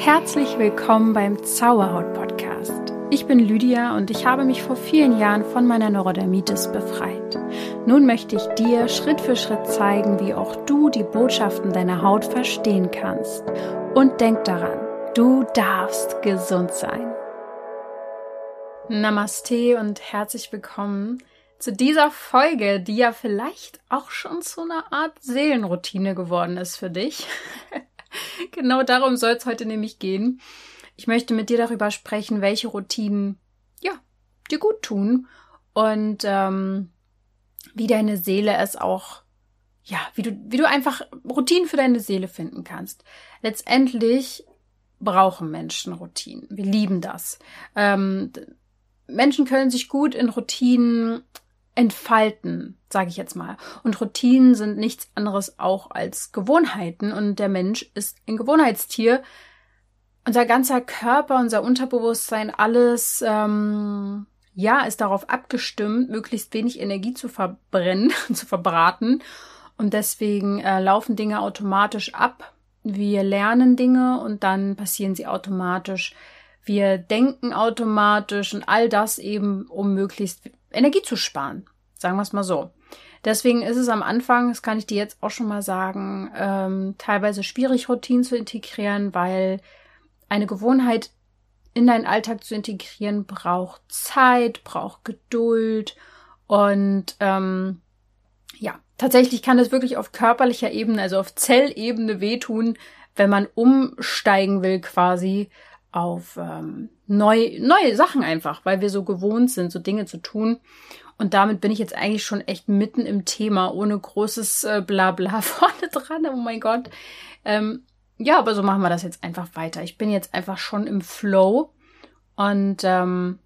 Herzlich willkommen beim Zauberhaut Podcast. Ich bin Lydia und ich habe mich vor vielen Jahren von meiner Neurodermitis befreit. Nun möchte ich dir Schritt für Schritt zeigen, wie auch du die Botschaften deiner Haut verstehen kannst. Und denk daran, du darfst gesund sein. Namaste und herzlich willkommen zu dieser Folge, die ja vielleicht auch schon zu einer Art Seelenroutine geworden ist für dich. genau darum soll es heute nämlich gehen. Ich möchte mit dir darüber sprechen, welche Routinen ja dir gut tun und ähm, wie deine Seele es auch ja, wie du wie du einfach Routinen für deine Seele finden kannst. Letztendlich brauchen Menschen Routinen. Wir lieben das. Ähm, Menschen können sich gut in Routinen entfalten, sage ich jetzt mal. Und Routinen sind nichts anderes auch als Gewohnheiten und der Mensch ist ein Gewohnheitstier. Unser ganzer Körper, unser Unterbewusstsein, alles, ähm, ja, ist darauf abgestimmt, möglichst wenig Energie zu verbrennen, zu verbraten. Und deswegen äh, laufen Dinge automatisch ab. Wir lernen Dinge und dann passieren sie automatisch. Wir denken automatisch und all das eben, um möglichst Energie zu sparen. Sagen wir es mal so. Deswegen ist es am Anfang, das kann ich dir jetzt auch schon mal sagen, ähm, teilweise schwierig, Routinen zu integrieren, weil eine Gewohnheit in deinen Alltag zu integrieren braucht Zeit, braucht Geduld und ähm, ja, tatsächlich kann es wirklich auf körperlicher Ebene, also auf Zellebene wehtun, wenn man umsteigen will quasi auf ähm, neu, neue Sachen einfach, weil wir so gewohnt sind, so Dinge zu tun. Und damit bin ich jetzt eigentlich schon echt mitten im Thema, ohne großes äh, Blabla vorne dran. Oh mein Gott. Ähm, ja, aber so machen wir das jetzt einfach weiter. Ich bin jetzt einfach schon im Flow. Und ähm,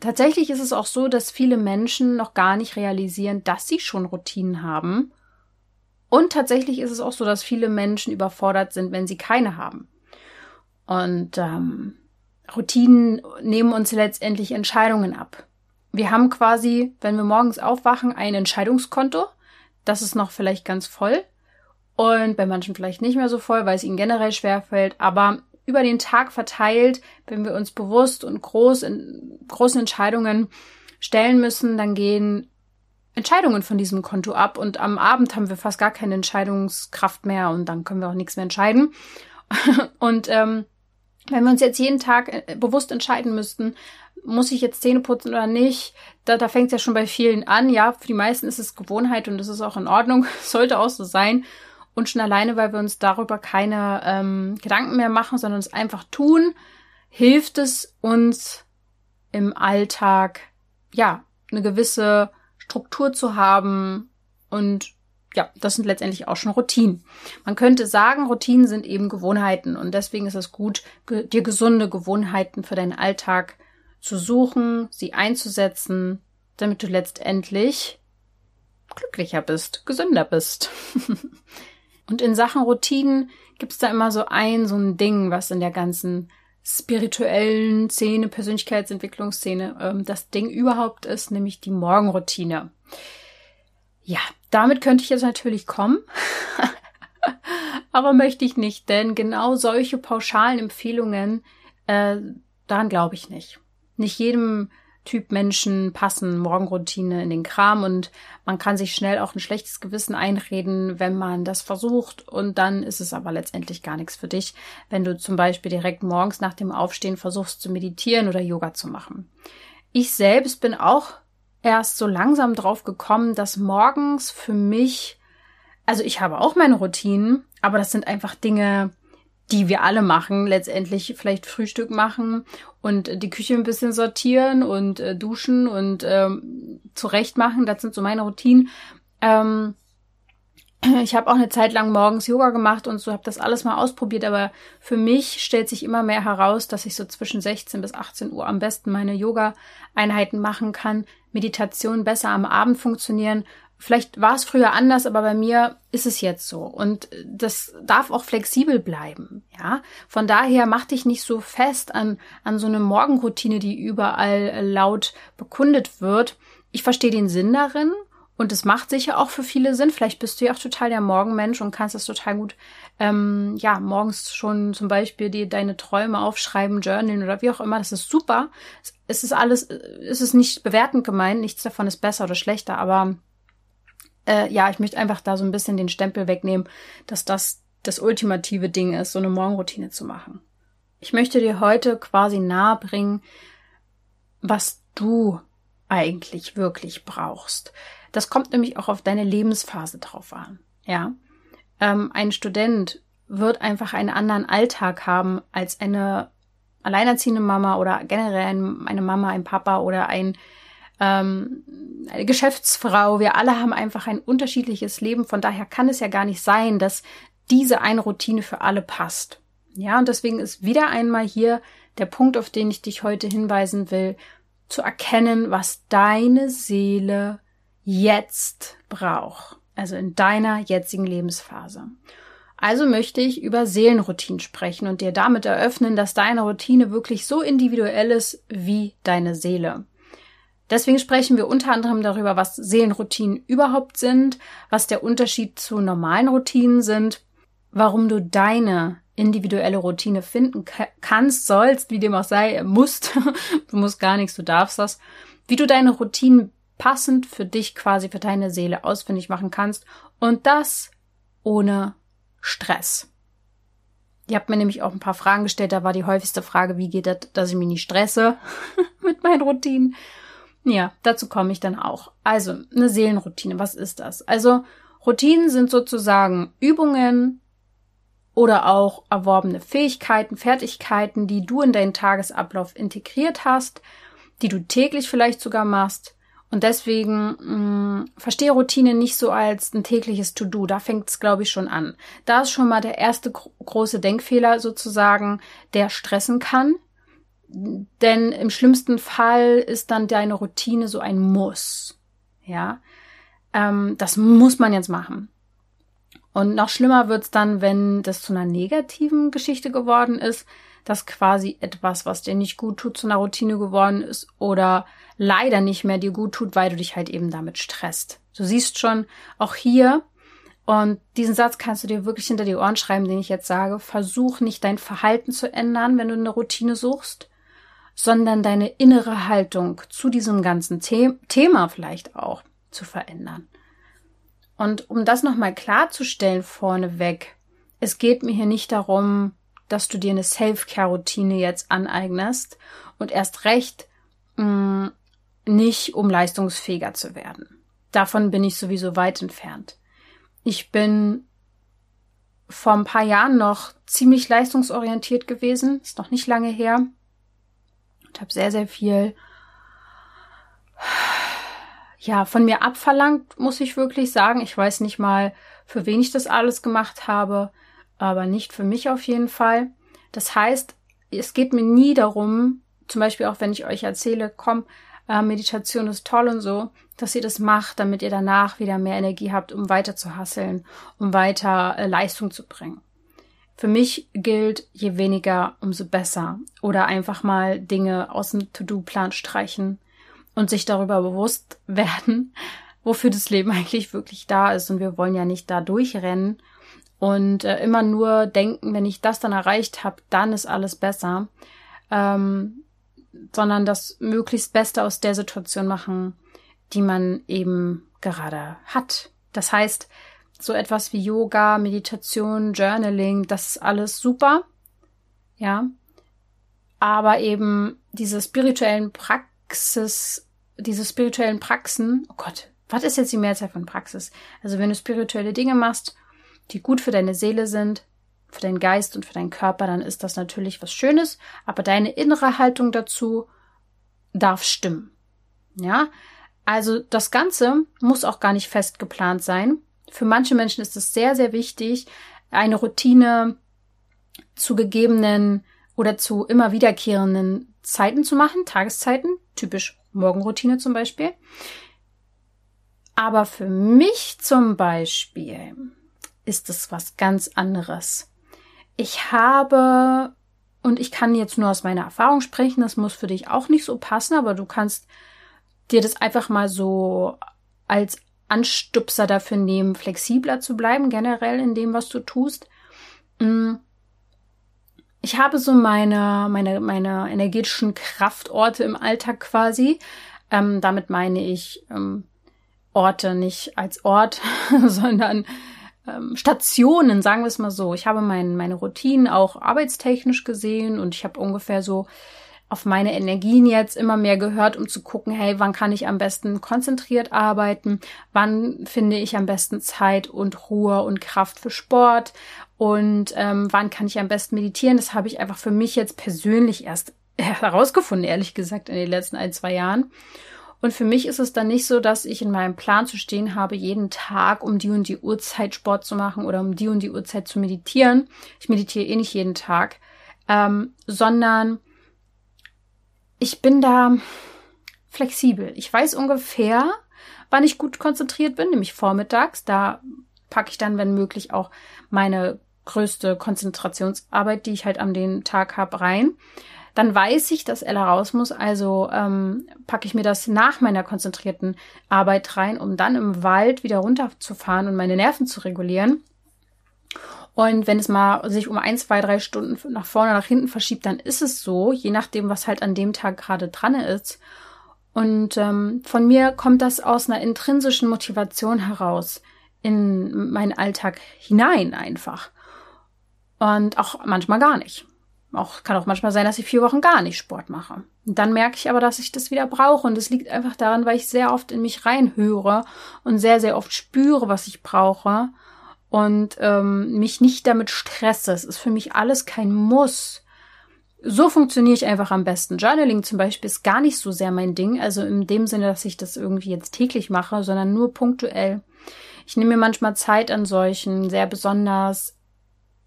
tatsächlich ist es auch so, dass viele Menschen noch gar nicht realisieren, dass sie schon Routinen haben. Und tatsächlich ist es auch so, dass viele Menschen überfordert sind, wenn sie keine haben. Und ähm, Routinen nehmen uns letztendlich Entscheidungen ab. Wir haben quasi, wenn wir morgens aufwachen, ein Entscheidungskonto. Das ist noch vielleicht ganz voll. Und bei manchen vielleicht nicht mehr so voll, weil es ihnen generell schwerfällt. Aber über den Tag verteilt, wenn wir uns bewusst und groß in großen Entscheidungen stellen müssen, dann gehen Entscheidungen von diesem Konto ab und am Abend haben wir fast gar keine Entscheidungskraft mehr und dann können wir auch nichts mehr entscheiden. und ähm, wenn wir uns jetzt jeden Tag äh, bewusst entscheiden müssten, muss ich jetzt Zähne putzen oder nicht, da, da fängt es ja schon bei vielen an. Ja, für die meisten ist es Gewohnheit und das ist auch in Ordnung, sollte auch so sein. Und schon alleine, weil wir uns darüber keine ähm, Gedanken mehr machen, sondern es einfach tun, hilft es uns im Alltag, ja, eine gewisse Struktur zu haben und ja, das sind letztendlich auch schon Routinen. Man könnte sagen, Routinen sind eben Gewohnheiten und deswegen ist es gut, dir gesunde Gewohnheiten für deinen Alltag zu suchen, sie einzusetzen, damit du letztendlich glücklicher bist, gesünder bist. und in Sachen Routinen gibt's da immer so ein, so ein Ding, was in der ganzen spirituellen Szene, Persönlichkeitsentwicklungsszene ähm, das Ding überhaupt ist, nämlich die Morgenroutine. Ja, damit könnte ich jetzt natürlich kommen. Aber möchte ich nicht, denn genau solche pauschalen Empfehlungen, äh, daran glaube ich nicht. Nicht jedem Typ Menschen passen Morgenroutine in den Kram und man kann sich schnell auch ein schlechtes Gewissen einreden, wenn man das versucht und dann ist es aber letztendlich gar nichts für dich, wenn du zum Beispiel direkt morgens nach dem Aufstehen versuchst zu meditieren oder Yoga zu machen. Ich selbst bin auch erst so langsam drauf gekommen, dass morgens für mich, also ich habe auch meine Routinen, aber das sind einfach Dinge, die wir alle machen, letztendlich vielleicht Frühstück machen und die Küche ein bisschen sortieren und äh, duschen und ähm, zurecht machen. Das sind so meine Routinen. Ähm, ich habe auch eine Zeit lang morgens Yoga gemacht und so habe das alles mal ausprobiert, aber für mich stellt sich immer mehr heraus, dass ich so zwischen 16 bis 18 Uhr am besten meine Yoga-Einheiten machen kann, Meditation besser am Abend funktionieren. Vielleicht war es früher anders, aber bei mir ist es jetzt so. Und das darf auch flexibel bleiben, ja. Von daher mach dich nicht so fest an, an so eine Morgenroutine, die überall laut bekundet wird. Ich verstehe den Sinn darin Und es macht sicher auch für viele Sinn. Vielleicht bist du ja auch total der Morgenmensch und kannst das total gut, ähm, ja, morgens schon zum Beispiel dir deine Träume aufschreiben, journalen oder wie auch immer. Das ist super. Es ist alles, es ist nicht bewertend gemeint. Nichts davon ist besser oder schlechter. Aber äh, ja, ich möchte einfach da so ein bisschen den Stempel wegnehmen, dass das das ultimative Ding ist, so eine Morgenroutine zu machen. Ich möchte dir heute quasi nahebringen, was du eigentlich wirklich brauchst. Das kommt nämlich auch auf deine Lebensphase drauf an. Ja, ähm, ein Student wird einfach einen anderen Alltag haben als eine alleinerziehende Mama oder generell eine Mama, ein Papa oder ein ähm, eine Geschäftsfrau. Wir alle haben einfach ein unterschiedliches Leben. Von daher kann es ja gar nicht sein, dass diese eine Routine für alle passt. Ja, und deswegen ist wieder einmal hier der Punkt, auf den ich dich heute hinweisen will, zu erkennen, was deine Seele jetzt braucht. Also in deiner jetzigen Lebensphase. Also möchte ich über Seelenroutinen sprechen und dir damit eröffnen, dass deine Routine wirklich so individuell ist wie deine Seele. Deswegen sprechen wir unter anderem darüber, was Seelenroutinen überhaupt sind, was der Unterschied zu normalen Routinen sind, warum du deine individuelle Routine finden kannst, sollst, wie dem auch sei, musst. du musst gar nichts, du darfst das. Wie du deine Routinen passend für dich quasi für deine Seele ausfindig machen kannst und das ohne Stress. Ihr habt mir nämlich auch ein paar Fragen gestellt, da war die häufigste Frage, wie geht das, dass ich mich nicht stresse mit meinen Routinen. Ja, dazu komme ich dann auch. Also, eine Seelenroutine, was ist das? Also, Routinen sind sozusagen Übungen, oder auch erworbene Fähigkeiten, Fertigkeiten, die du in deinen Tagesablauf integriert hast, die du täglich vielleicht sogar machst. Und deswegen mh, mm, verstehe Routine nicht so als ein tägliches To-Do. Da fängt es, glaube ich, schon an. Da ist schon mal der erste gro große Denkfehler sozusagen, der stressen kann. Denn im schlimmsten Fall ist dann deine Routine so ein Muss. Ja, ähm, das muss man jetzt machen. Und noch schlimmer wird's dann, wenn das zu einer negativen Geschichte geworden ist, dass quasi etwas, was dir nicht gut tut, zu einer Routine geworden ist oder leider nicht mehr dir gut tut, weil du dich halt eben damit stresst. Du siehst schon, auch hier, und diesen Satz kannst du dir wirklich hinter die Ohren schreiben, den ich jetzt sage, versuch nicht dein Verhalten zu ändern, wenn du eine Routine suchst, sondern deine innere Haltung zu diesem ganzen The Thema vielleicht auch zu verändern. Und um das nochmal klarzustellen vorneweg, es geht mir hier nicht darum, dass du dir eine Self-Care-Routine jetzt aneignest und erst recht mh, mm, nicht, um leistungsfähiger zu werden. Davon bin ich sowieso weit entfernt. Ich bin vor ein paar Jahren noch ziemlich leistungsorientiert gewesen, ist noch nicht lange her und habe sehr, sehr viel ja, von mir abverlangt, muss ich wirklich sagen. Ich weiß nicht mal, für wen ich das alles gemacht habe, aber nicht für mich auf jeden Fall. Das heißt, es geht mir nie darum, zum Beispiel auch wenn ich euch erzähle, komm, äh, Meditation ist toll und so, dass ihr das macht, damit ihr danach wieder mehr Energie habt, um weiter zu hasseln, um weiter äh, Leistung zu bringen. Für mich gilt, je weniger, umso besser. Oder einfach mal Dinge aus dem To-Do-Plan streichen und sich darüber bewusst werden, wofür das Leben eigentlich wirklich da ist. Und wir wollen ja nicht da durchrennen und äh, immer nur denken, wenn ich das dann erreicht habe, dann ist alles besser. Ähm, sondern das möglichst Beste aus der Situation machen, die man eben gerade hat. Das heißt, so etwas wie Yoga, Meditation, Journaling, das ist alles super. Ja. Aber eben diese spirituellen Praxis diese spirituellen Praxen, oh Gott, was ist jetzt die Mehrzahl von Praxis? Also wenn du spirituelle Dinge machst, die gut für deine Seele sind, für deinen Geist und für deinen Körper, dann ist das natürlich was Schönes, aber deine innere Haltung dazu darf stimmen. Ja, also das Ganze muss auch gar nicht fest geplant sein. Für manche Menschen ist es sehr, sehr wichtig, eine Routine zu gegebenen oder zu immer wiederkehrenden Zeiten zu machen, Tageszeiten, typisch Morgenroutine zum Beispiel. Aber für mich zum Beispiel ist es was ganz anderes. Ich habe, und ich kann jetzt nur aus meiner Erfahrung sprechen, das muss für dich auch nicht so passen, aber du kannst dir das einfach mal so als Anstupser dafür nehmen, flexibler zu bleiben, generell in dem, was du tust. Mm. Ich habe so meine, meine, meine energetischen Kraftorte im Alltag quasi. Ähm, damit meine ich ähm, Orte nicht als Ort, sondern ähm, Stationen, sagen wir es mal so. Ich habe mein, meine Routinen auch arbeitstechnisch gesehen und ich habe ungefähr so auf meine Energien jetzt immer mehr gehört, um zu gucken, hey, wann kann ich am besten konzentriert arbeiten? Wann finde ich am besten Zeit und Ruhe und Kraft für Sport? Und ähm, wann kann ich am besten meditieren? Das habe ich einfach für mich jetzt persönlich erst herausgefunden, ehrlich gesagt, in den letzten ein, zwei Jahren. Und für mich ist es dann nicht so, dass ich in meinem Plan zu stehen habe, jeden Tag um die und die Uhrzeit Sport zu machen oder um die und die Uhrzeit zu meditieren. Ich meditiere eh nicht jeden Tag, ähm, sondern ich bin da flexibel. Ich weiß ungefähr, wann ich gut konzentriert bin, nämlich vormittags. Da packe ich dann, wenn möglich, auch meine größte Konzentrationsarbeit, die ich halt an den Tag habe, rein. Dann weiß ich, dass Ella raus muss, also ähm, packe ich mir das nach meiner konzentrierten Arbeit rein, um dann im Wald wieder runterzufahren und meine Nerven zu regulieren. Und wenn es mal sich um ein, zwei, drei Stunden nach vorne, nach hinten verschiebt, dann ist es so, je nachdem, was halt an dem Tag gerade dran ist. Und ähm, von mir kommt das aus einer intrinsischen Motivation heraus in meinen Alltag hinein einfach. Und auch manchmal gar nicht. Auch, kann auch manchmal sein, dass ich vier Wochen gar nicht Sport mache. Und dann merke ich aber, dass ich das wieder brauche. Und das liegt einfach daran, weil ich sehr oft in mich reinhöre und sehr, sehr oft spüre, was ich brauche und ähm, mich nicht damit stresse. Es ist für mich alles kein Muss. So funktioniere ich einfach am besten. Journaling zum Beispiel ist gar nicht so sehr mein Ding, also in dem Sinne, dass ich das irgendwie jetzt täglich mache, sondern nur punktuell. Ich nehme mir manchmal Zeit an solchen sehr besonders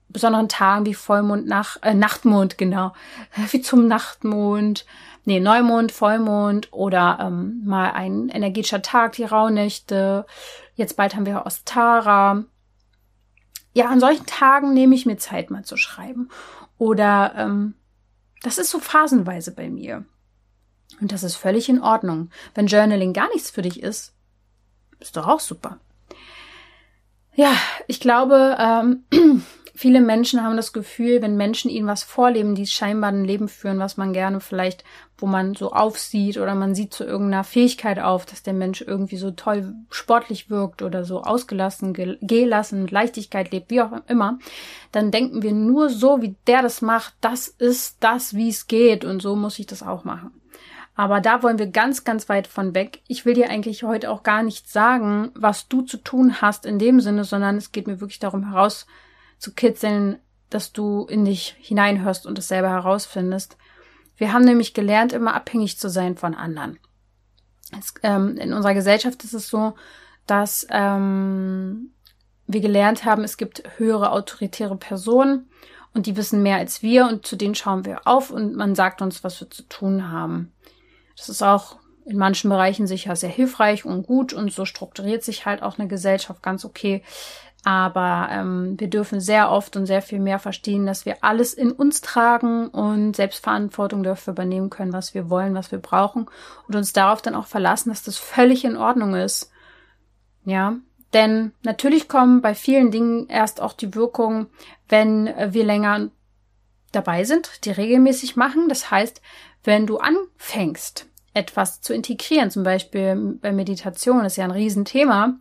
besonderen Tagen wie Vollmond, nach, äh, Nachtmond, genau, wie zum Nachtmond, nee, Neumond, Vollmond oder ähm, mal ein energetischer Tag, die Rauhnächte. Jetzt bald haben wir Ostara ja, an solchen Tagen nehme ich mir Zeit, mal zu schreiben. Oder ähm, das ist so phasenweise bei mir. Und das ist völlig in Ordnung. Wenn Journaling gar nichts für dich ist, ist doch auch super. Ja, ich glaube, ähm, Viele Menschen haben das Gefühl, wenn Menschen ihnen was vorleben, die scheinbar ein Leben führen, was man gerne vielleicht, wo man so aufsieht oder man sieht zu irgendeiner Fähigkeit auf, dass der Mensch irgendwie so toll sportlich wirkt oder so ausgelassen, gelassen, mit Leichtigkeit lebt, wie auch immer, dann denken wir nur so, wie der das macht, das ist das, wie es geht und so muss ich das auch machen. Aber da wollen wir ganz, ganz weit von weg. Ich will dir eigentlich heute auch gar nicht sagen, was du zu tun hast in dem Sinne, sondern es geht mir wirklich darum heraus, zu kitzeln, dass du in dich hineinhörst und es selber herausfindest. Wir haben nämlich gelernt, immer abhängig zu sein von anderen. Es, ähm, in unserer Gesellschaft ist es so, dass ähm, wir gelernt haben, es gibt höhere autoritäre Personen und die wissen mehr als wir und zu denen schauen wir auf und man sagt uns, was wir zu tun haben. Das ist auch in manchen Bereichen sicher sehr hilfreich und gut und so strukturiert sich halt auch eine Gesellschaft ganz okay. Aber ähm, wir dürfen sehr oft und sehr viel mehr verstehen, dass wir alles in uns tragen und Selbstverantwortung dafür übernehmen können, was wir wollen, was wir brauchen und uns darauf dann auch verlassen, dass das völlig in Ordnung ist. Ja, denn natürlich kommen bei vielen Dingen erst auch die Wirkungen, wenn wir länger dabei sind, die regelmäßig machen. Das heißt, wenn du anfängst, etwas zu integrieren, zum Beispiel bei Meditation, ist ja ein Riesenthema,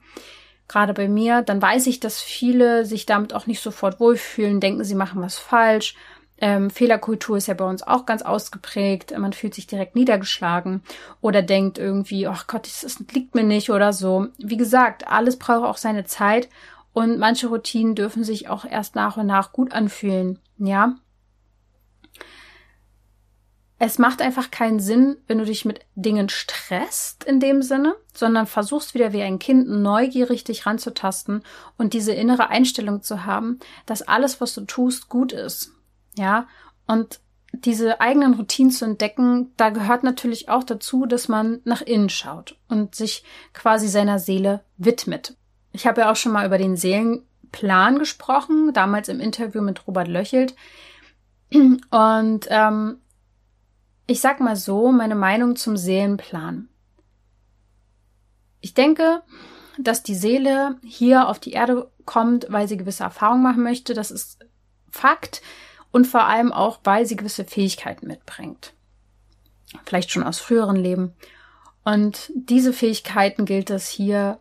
gerade bei mir, dann weiß ich, dass viele sich damit auch nicht sofort wohlfühlen, denken, sie machen was falsch. Ähm, Fehlerkultur ist ja bei uns auch ganz ausgeprägt. Man fühlt sich direkt niedergeschlagen oder denkt irgendwie, ach Gott, das liegt mir nicht oder so. Wie gesagt, alles braucht auch seine Zeit und manche Routinen dürfen sich auch erst nach und nach gut anfühlen. Ja, es macht einfach keinen Sinn, wenn du dich mit Dingen stresst in dem Sinne, sondern versuchst wieder wie ein Kind neugierig dich ranzutasten und diese innere Einstellung zu haben, dass alles, was du tust, gut ist. Ja, und diese eigenen Routinen zu entdecken, da gehört natürlich auch dazu, dass man nach innen schaut und sich quasi seiner Seele widmet. Ich habe ja auch schon mal über den Seelenplan gesprochen, damals im Interview mit Robert Löchelt. Und ähm, ich sag mal so, meine Meinung zum Seelenplan. Ich denke, dass die Seele hier auf die Erde kommt, weil sie gewisse Erfahrungen machen möchte. Das ist Fakt. Und vor allem auch, weil sie gewisse Fähigkeiten mitbringt. Vielleicht schon aus früheren Leben. Und diese Fähigkeiten gilt es hier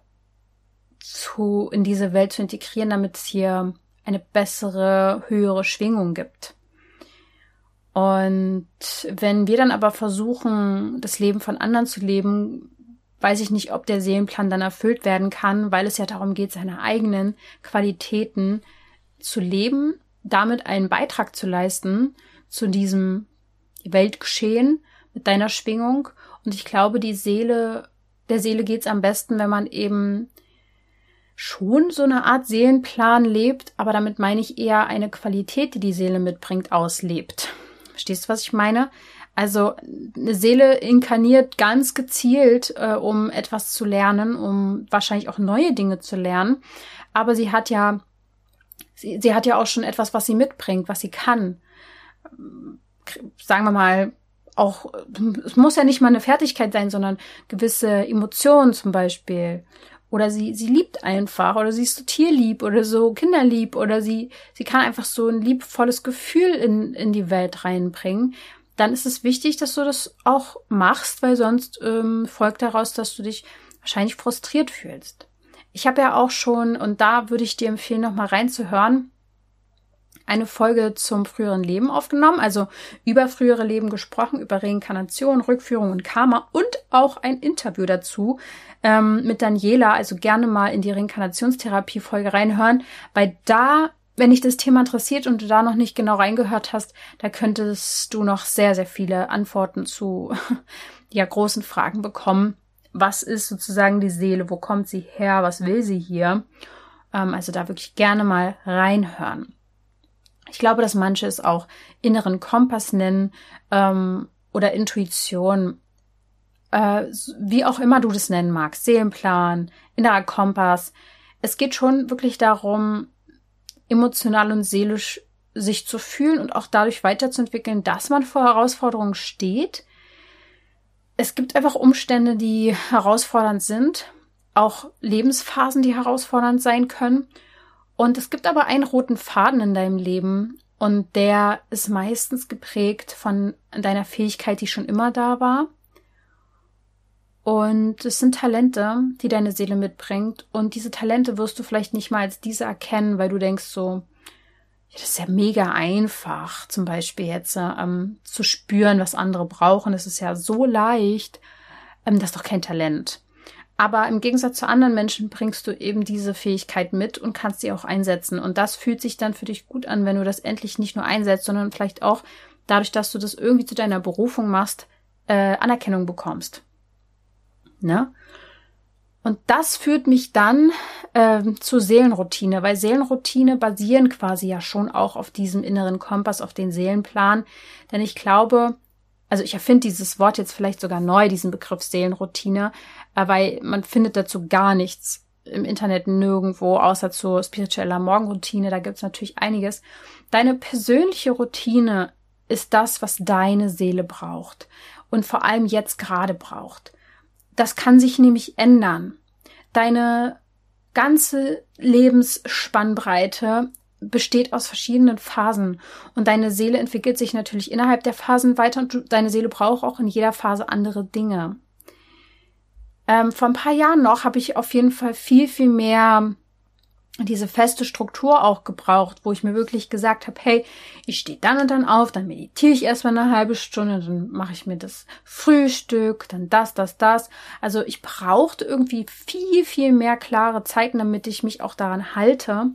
zu, in diese Welt zu integrieren, damit es hier eine bessere, höhere Schwingung gibt. Und wenn wir dann aber versuchen, das Leben von anderen zu leben, weiß ich nicht, ob der Seelenplan dann erfüllt werden kann, weil es ja darum geht, seine eigenen Qualitäten zu leben, damit einen Beitrag zu leisten zu diesem Weltgeschehen mit deiner Schwingung. Und ich glaube, die Seele, der Seele geht's am besten, wenn man eben schon so eine Art Seelenplan lebt, aber damit meine ich eher eine Qualität, die die Seele mitbringt, auslebt. Verstehst du, was ich meine? Also eine Seele inkarniert ganz gezielt, äh, um etwas zu lernen, um wahrscheinlich auch neue Dinge zu lernen. Aber sie hat ja, sie, sie hat ja auch schon etwas, was sie mitbringt, was sie kann. Sagen wir mal, auch, es muss ja nicht mal eine Fertigkeit sein, sondern gewisse Emotionen zum Beispiel. Oder sie, sie liebt einfach, oder sie ist so tierlieb oder so kinderlieb, oder sie, sie kann einfach so ein liebvolles Gefühl in, in die Welt reinbringen dann ist es wichtig, dass du das auch machst, weil sonst ähm, folgt daraus, dass du dich wahrscheinlich frustriert fühlst. Ich habe ja auch schon, und da würde ich dir empfehlen, nochmal reinzuhören, eine Folge zum früheren Leben aufgenommen, also über frühere Leben gesprochen, über Reinkarnation, Rückführung und Karma und auch ein Interview dazu ähm, mit Daniela. Also gerne mal in die Reinkarnationstherapie-Folge reinhören, weil da wenn dich das Thema interessiert und du da noch nicht genau reingehört hast, da könntest du noch sehr, sehr viele Antworten zu ja, großen Fragen bekommen. Was ist sozusagen die Seele? Wo kommt sie her? Was will sie hier? Ähm, also da wirklich gerne mal reinhören. Ich glaube, dass manche es auch inneren Kompass nennen ähm, oder Intuition, äh, wie auch immer du das nennen magst, Seelenplan, innerer Kompass. Es geht schon wirklich darum, emotional und seelisch sich zu fühlen und auch dadurch weiterzuentwickeln, dass man vor Herausforderungen steht. Es gibt einfach Umstände, die herausfordernd sind, auch Lebensphasen, die herausfordernd sein können. Und es gibt aber einen roten Faden in deinem Leben und der ist meistens geprägt von deiner Fähigkeit, die schon immer da war. Und es sind Talente, die deine Seele mitbringt. Und diese Talente wirst du vielleicht nicht mal als diese erkennen, weil du denkst so, ja, das ist ja mega einfach, zum Beispiel jetzt ähm, zu spüren, was andere brauchen. Das ist ja so leicht. Ähm, das ist doch kein Talent. Aber im Gegensatz zu anderen Menschen bringst du eben diese Fähigkeit mit und kannst sie auch einsetzen. Und das fühlt sich dann für dich gut an, wenn du das endlich nicht nur einsetzt, sondern vielleicht auch dadurch, dass du das irgendwie zu deiner Berufung machst, äh, Anerkennung bekommst. Ne? Und das führt mich dann äh, zur Seelenroutine, weil Seelenroutine basieren quasi ja schon auch auf diesem inneren Kompass, auf den Seelenplan. Denn ich glaube, also ich erfinde dieses Wort jetzt vielleicht sogar neu, diesen Begriff Seelenroutine, weil man findet dazu gar nichts im Internet nirgendwo, außer zu spiritueller Morgenroutine. Da gibt's natürlich einiges. Deine persönliche Routine ist das, was deine Seele braucht und vor allem jetzt gerade braucht. Das kann sich nämlich ändern. Deine ganze Lebensspannbreite besteht aus verschiedenen Phasen und deine Seele entwickelt sich natürlich innerhalb der Phasen weiter und deine Seele braucht auch in jeder Phase andere Dinge. Ähm, vor ein paar Jahren noch habe ich auf jeden Fall viel, viel mehr diese feste Struktur auch gebraucht, wo ich mir wirklich gesagt habe, hey, ich stehe dann und dann auf, dann meditiere ich erstmal eine halbe Stunde, dann mache ich mir das Frühstück, dann das, das, das. Also ich brauchte irgendwie viel, viel mehr klare Zeiten, damit ich mich auch daran halte.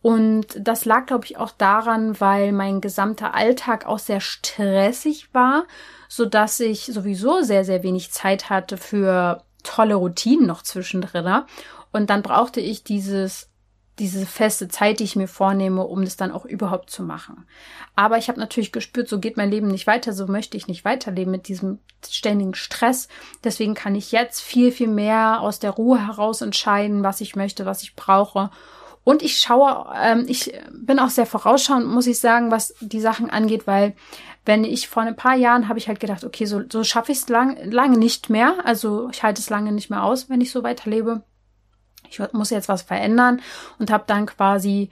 Und das lag, glaube ich, auch daran, weil mein gesamter Alltag auch sehr stressig war, so dass ich sowieso sehr, sehr wenig Zeit hatte für tolle Routinen noch zwischendrin. Und dann brauchte ich dieses diese feste Zeit, die ich mir vornehme, um das dann auch überhaupt zu machen. Aber ich habe natürlich gespürt, so geht mein Leben nicht weiter, so möchte ich nicht weiterleben mit diesem ständigen Stress. Deswegen kann ich jetzt viel, viel mehr aus der Ruhe heraus entscheiden, was ich möchte, was ich brauche. Und ich schaue, ähm, ich bin auch sehr vorausschauend, muss ich sagen, was die Sachen angeht, weil wenn ich vor ein paar Jahren habe ich halt gedacht, okay, so, so schaffe ich es lang, lange nicht mehr. Also ich halte es lange nicht mehr aus, wenn ich so weiterlebe. ich muss jetzt was verändern und habe dann quasi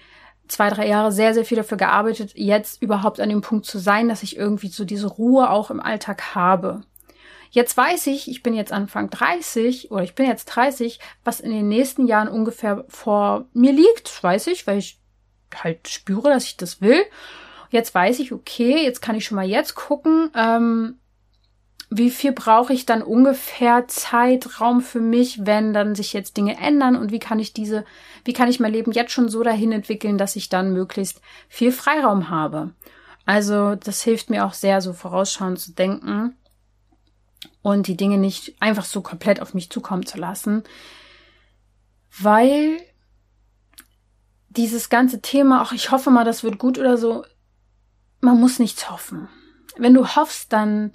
zwei, drei Jahre sehr, sehr viel dafür gearbeitet, jetzt überhaupt an dem Punkt zu sein, dass ich irgendwie so diese Ruhe auch im Alltag habe. Jetzt weiß ich, ich bin jetzt Anfang 30 oder ich bin jetzt 30, was in den nächsten Jahren ungefähr vor mir liegt, weiß ich, weil ich halt spüre, dass ich das will. Jetzt weiß ich, okay, jetzt kann ich schon mal jetzt gucken, ähm, wie viel brauche ich dann ungefähr Zeitraum für mich, wenn dann sich jetzt Dinge ändern und wie kann ich diese, wie kann ich mein Leben jetzt schon so dahin entwickeln, dass ich dann möglichst viel Freiraum habe. Also das hilft mir auch sehr, so vorausschauend zu denken und die Dinge nicht einfach so komplett auf mich zukommen zu lassen, weil dieses ganze Thema, ach, ich hoffe mal, das wird gut oder so, man muss nichts hoffen. Wenn du hoffst, dann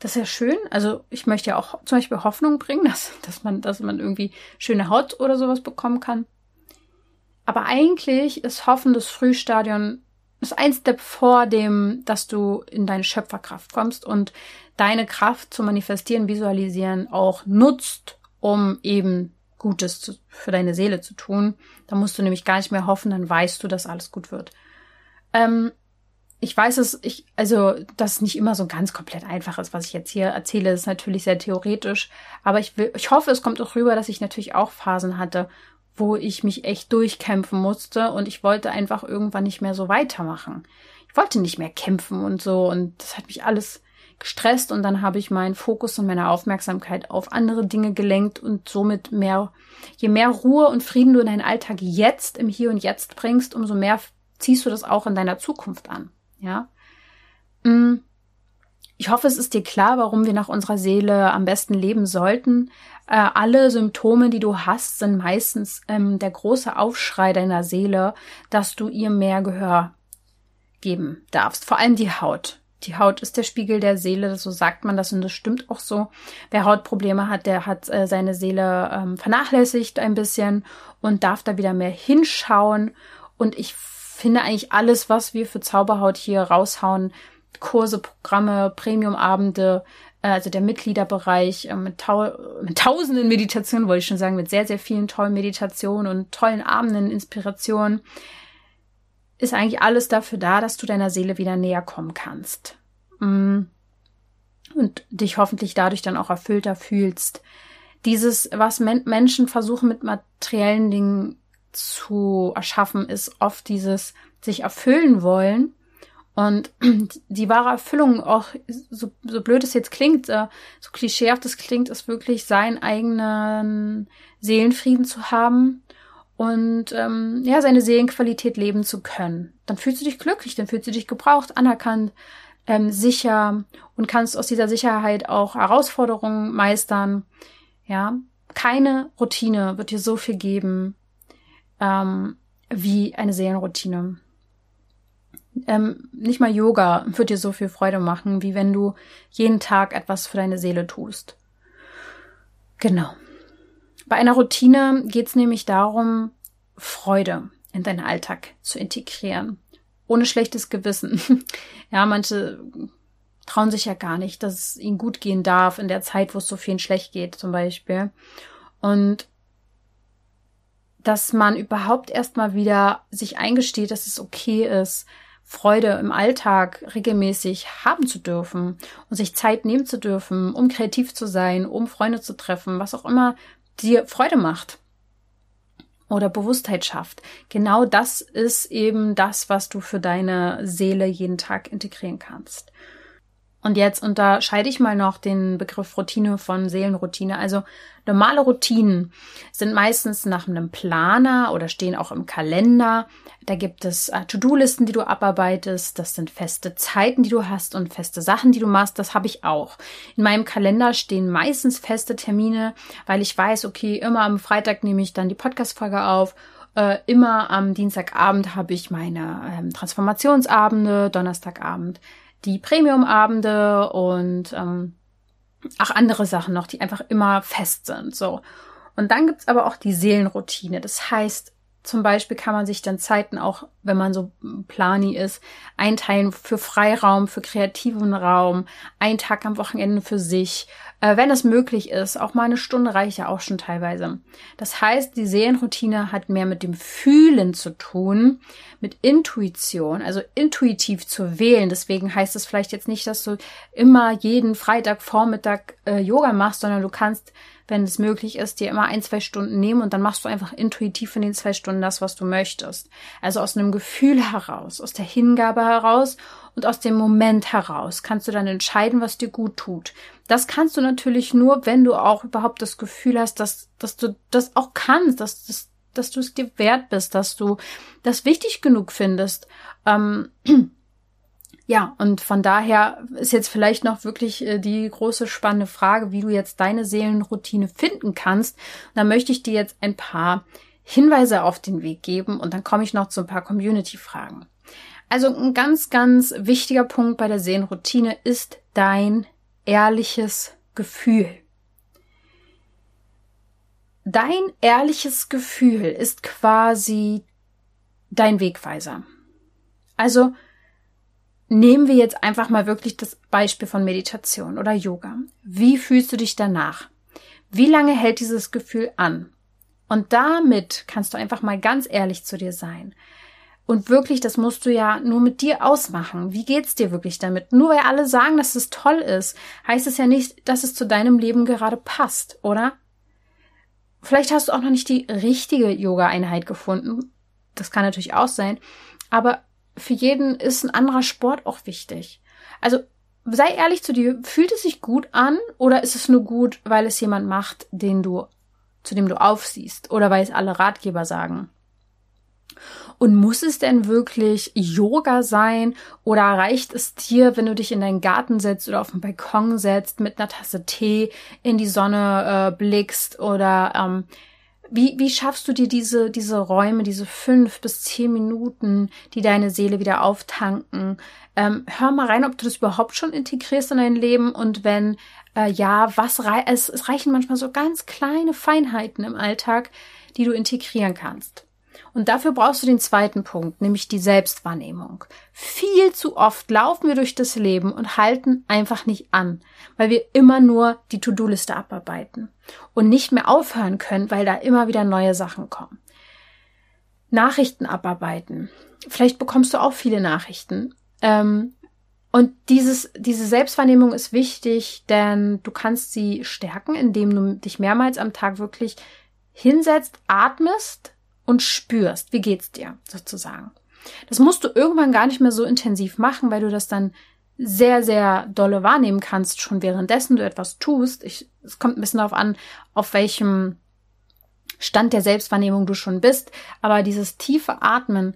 das ist ja schön. Also ich möchte ja auch zum Beispiel Hoffnung bringen, dass, dass man, dass man irgendwie schöne Haut oder sowas bekommen kann. Aber eigentlich ist Hoffen das Frühstadion ist ein Step vor dem, dass du in deine Schöpferkraft kommst und deine Kraft zu manifestieren, visualisieren auch nutzt, um eben Gutes zu, für deine Seele zu tun. Da musst du nämlich gar nicht mehr hoffen, dann weißt du, dass alles gut wird. Ähm, ich weiß es, ich, also, dass es nicht immer so ganz komplett einfach ist, was ich jetzt hier erzähle, ist natürlich sehr theoretisch. Aber ich will, ich hoffe, es kommt auch rüber, dass ich natürlich auch Phasen hatte, wo ich mich echt durchkämpfen musste und ich wollte einfach irgendwann nicht mehr so weitermachen. Ich wollte nicht mehr kämpfen und so und das hat mich alles gestresst und dann habe ich meinen Fokus und meine Aufmerksamkeit auf andere Dinge gelenkt und somit mehr, je mehr Ruhe und Frieden du in deinen Alltag jetzt im Hier und Jetzt bringst, umso mehr ziehst du das auch in deiner Zukunft an. Ja. Mm. Ich hoffe, es ist dir klar, warum wir nach unserer Seele am besten leben sollten. Äh, alle Symptome, die du hast, sind meistens ähm, der große Aufschrei deiner Seele, dass du ihr mehr Gehör geben darfst. Vor allem die Haut. Die Haut ist der Spiegel der Seele, so sagt man das und das stimmt auch so. Wer Hautprobleme hat, der hat äh, seine Seele ähm, vernachlässigt ein bisschen und darf da wieder mehr hinschauen. Und ich finde eigentlich alles, was wir für Zauberhaut hier raushauen, Kurse, Programme, Premiumabende, äh, also der Mitgliederbereich äh, mit, tau mit tausenden Meditationen, wollte ich schon sagen, mit sehr, sehr vielen tollen Meditationen und tollen Abenden, Inspirationen, ist eigentlich alles dafür da, dass du deiner Seele wieder näher kommen kannst. Mm. Und dich hoffentlich dadurch dann auch erfüllter fühlst. Dieses, was Men Menschen versuchen mit materiellen Dingen zu erschaffen, ist oft dieses sich erfüllen wollen. Und die wahre Erfüllung, auch so, so blöd es jetzt klingt, äh, so klischeehaft es klingt, ist wirklich seinen eigenen Seelenfrieden zu haben und ähm, ja, seine Seelenqualität leben zu können. Dann fühlst du dich glücklich, dann fühlst du dich gebraucht, anerkannt, ähm, sicher und kannst aus dieser Sicherheit auch Herausforderungen meistern. Ja, keine Routine wird dir so viel geben ähm, wie eine Seelenroutine. Ähm, nicht mal Yoga wird dir so viel Freude machen, wie wenn du jeden Tag etwas für deine Seele tust. Genau. Bei einer Routine geht es nämlich darum, Freude in deinen Alltag zu integrieren. Ohne schlechtes Gewissen. ja, manche trauen sich ja gar nicht, dass es ihnen gut gehen darf in der Zeit, wo es so vielen schlecht geht, zum Beispiel. Und dass man überhaupt erstmal wieder sich eingesteht, dass es okay ist, Freude im Alltag regelmäßig haben zu dürfen und sich Zeit nehmen zu dürfen, um kreativ zu sein, um Freunde zu treffen, was auch immer dir Freude macht oder Bewusstheit schafft. Genau das ist eben das, was du für deine Seele jeden Tag integrieren kannst. Und jetzt unterscheide ich mal noch den Begriff Routine von Seelenroutine. Also normale Routinen sind meistens nach einem Planer oder stehen auch im Kalender. Da gibt es äh, To-Do-Listen, die du abarbeitest. Das sind feste Zeiten, die du hast und feste Sachen, die du machst. Das habe ich auch. In meinem Kalender stehen meistens feste Termine, weil ich weiß, okay, immer am Freitag nehme ich dann die Podcast-Folge auf äh, immer am Dienstagabend habe ich meine ähm, Transformationsabende, Donnerstagabend die Premium-Abende und ähm, auch andere Sachen noch, die einfach immer fest sind. So. Und dann gibt's aber auch die Seelenroutine. Das heißt, Zum Beispiel kann man sich dann Zeiten auch, wenn man so plani ist, einteilen für Freiraum, für kreativen Raum, ein Tag am Wochenende für sich, äh, wenn es möglich ist. Auch mal eine Stunde reicht ja auch schon teilweise. Das heißt, die Seelenroutine hat mehr mit dem Fühlen zu tun, mit Intuition, also intuitiv zu wählen. Deswegen heißt es vielleicht jetzt nicht, dass du immer jeden Freitagvormittag äh, Yoga machst, sondern du kannst wenn es möglich ist, dir immer ein, zwei Stunden nehmen und dann machst du einfach intuitiv in den zwei Stunden das, was du möchtest. Also aus einem Gefühl heraus, aus der Hingabe heraus und aus dem Moment heraus kannst du dann entscheiden, was dir gut tut. Das kannst du natürlich nur, wenn du auch überhaupt das Gefühl hast, dass, dass du das auch kannst, dass, dass, dass du es dir wert bist, dass du das wichtig genug findest. Ähm, ja, und von daher ist jetzt vielleicht noch wirklich äh, die große spannende Frage, wie du jetzt deine Seelenroutine finden kannst. Und da möchte ich dir jetzt ein paar Hinweise auf den Weg geben und dann komme ich noch zu ein paar Community-Fragen. Also ein ganz, ganz wichtiger Punkt bei der Seelenroutine ist dein ehrliches Gefühl. Dein ehrliches Gefühl ist quasi dein Wegweiser. Also Nehmen wir jetzt einfach mal wirklich das Beispiel von Meditation oder Yoga. Wie fühlst du dich danach? Wie lange hält dieses Gefühl an? Und damit kannst du einfach mal ganz ehrlich zu dir sein. Und wirklich, das musst du ja nur mit dir ausmachen. Wie geht's dir wirklich damit? Nur weil alle sagen, dass es toll ist, heißt es ja nicht, dass es zu deinem Leben gerade passt, oder? Vielleicht hast du auch noch nicht die richtige Yoga-Einheit gefunden. Das kann natürlich auch sein. Aber für jeden ist ein anderer Sport auch wichtig. Also sei ehrlich zu dir, fühlt es sich gut an oder ist es nur gut, weil es jemand macht, den du, zu dem du aufsiehst oder weil es alle Ratgeber sagen? Und muss es denn wirklich Yoga sein oder reicht es dir, wenn du dich in deinen Garten setzt oder auf den Balkon setzt, mit einer Tasse Tee in die Sonne äh, blickst oder ähm, wie, wie schaffst du dir diese, diese Räume, diese fünf bis zehn Minuten, die deine Seele wieder auftanken? Ähm, hör mal rein, ob du das überhaupt schon integrierst in dein Leben und wenn äh, ja, was rei es, es reichen manchmal so ganz kleine Feinheiten im Alltag, die du integrieren kannst. Und dafür brauchst du den zweiten Punkt, nämlich die Selbstwahrnehmung. Viel zu oft laufen wir durch das Leben und halten einfach nicht an, weil wir immer nur die To-Do-Liste abarbeiten und nicht mehr aufhören können, weil da immer wieder neue Sachen kommen. Nachrichten abarbeiten. Vielleicht bekommst du auch viele Nachrichten. Ähm, und dieses, diese Selbstwahrnehmung ist wichtig, denn du kannst sie stärken, indem du dich mehrmals am Tag wirklich hinsetzt, atmest, und spürst, wie geht's dir sozusagen. Das musst du irgendwann gar nicht mehr so intensiv machen, weil du das dann sehr, sehr dolle wahrnehmen kannst, schon währenddessen du etwas tust. Ich, es kommt ein bisschen darauf an, auf welchem Stand der Selbstwahrnehmung du schon bist. Aber dieses tiefe Atmen,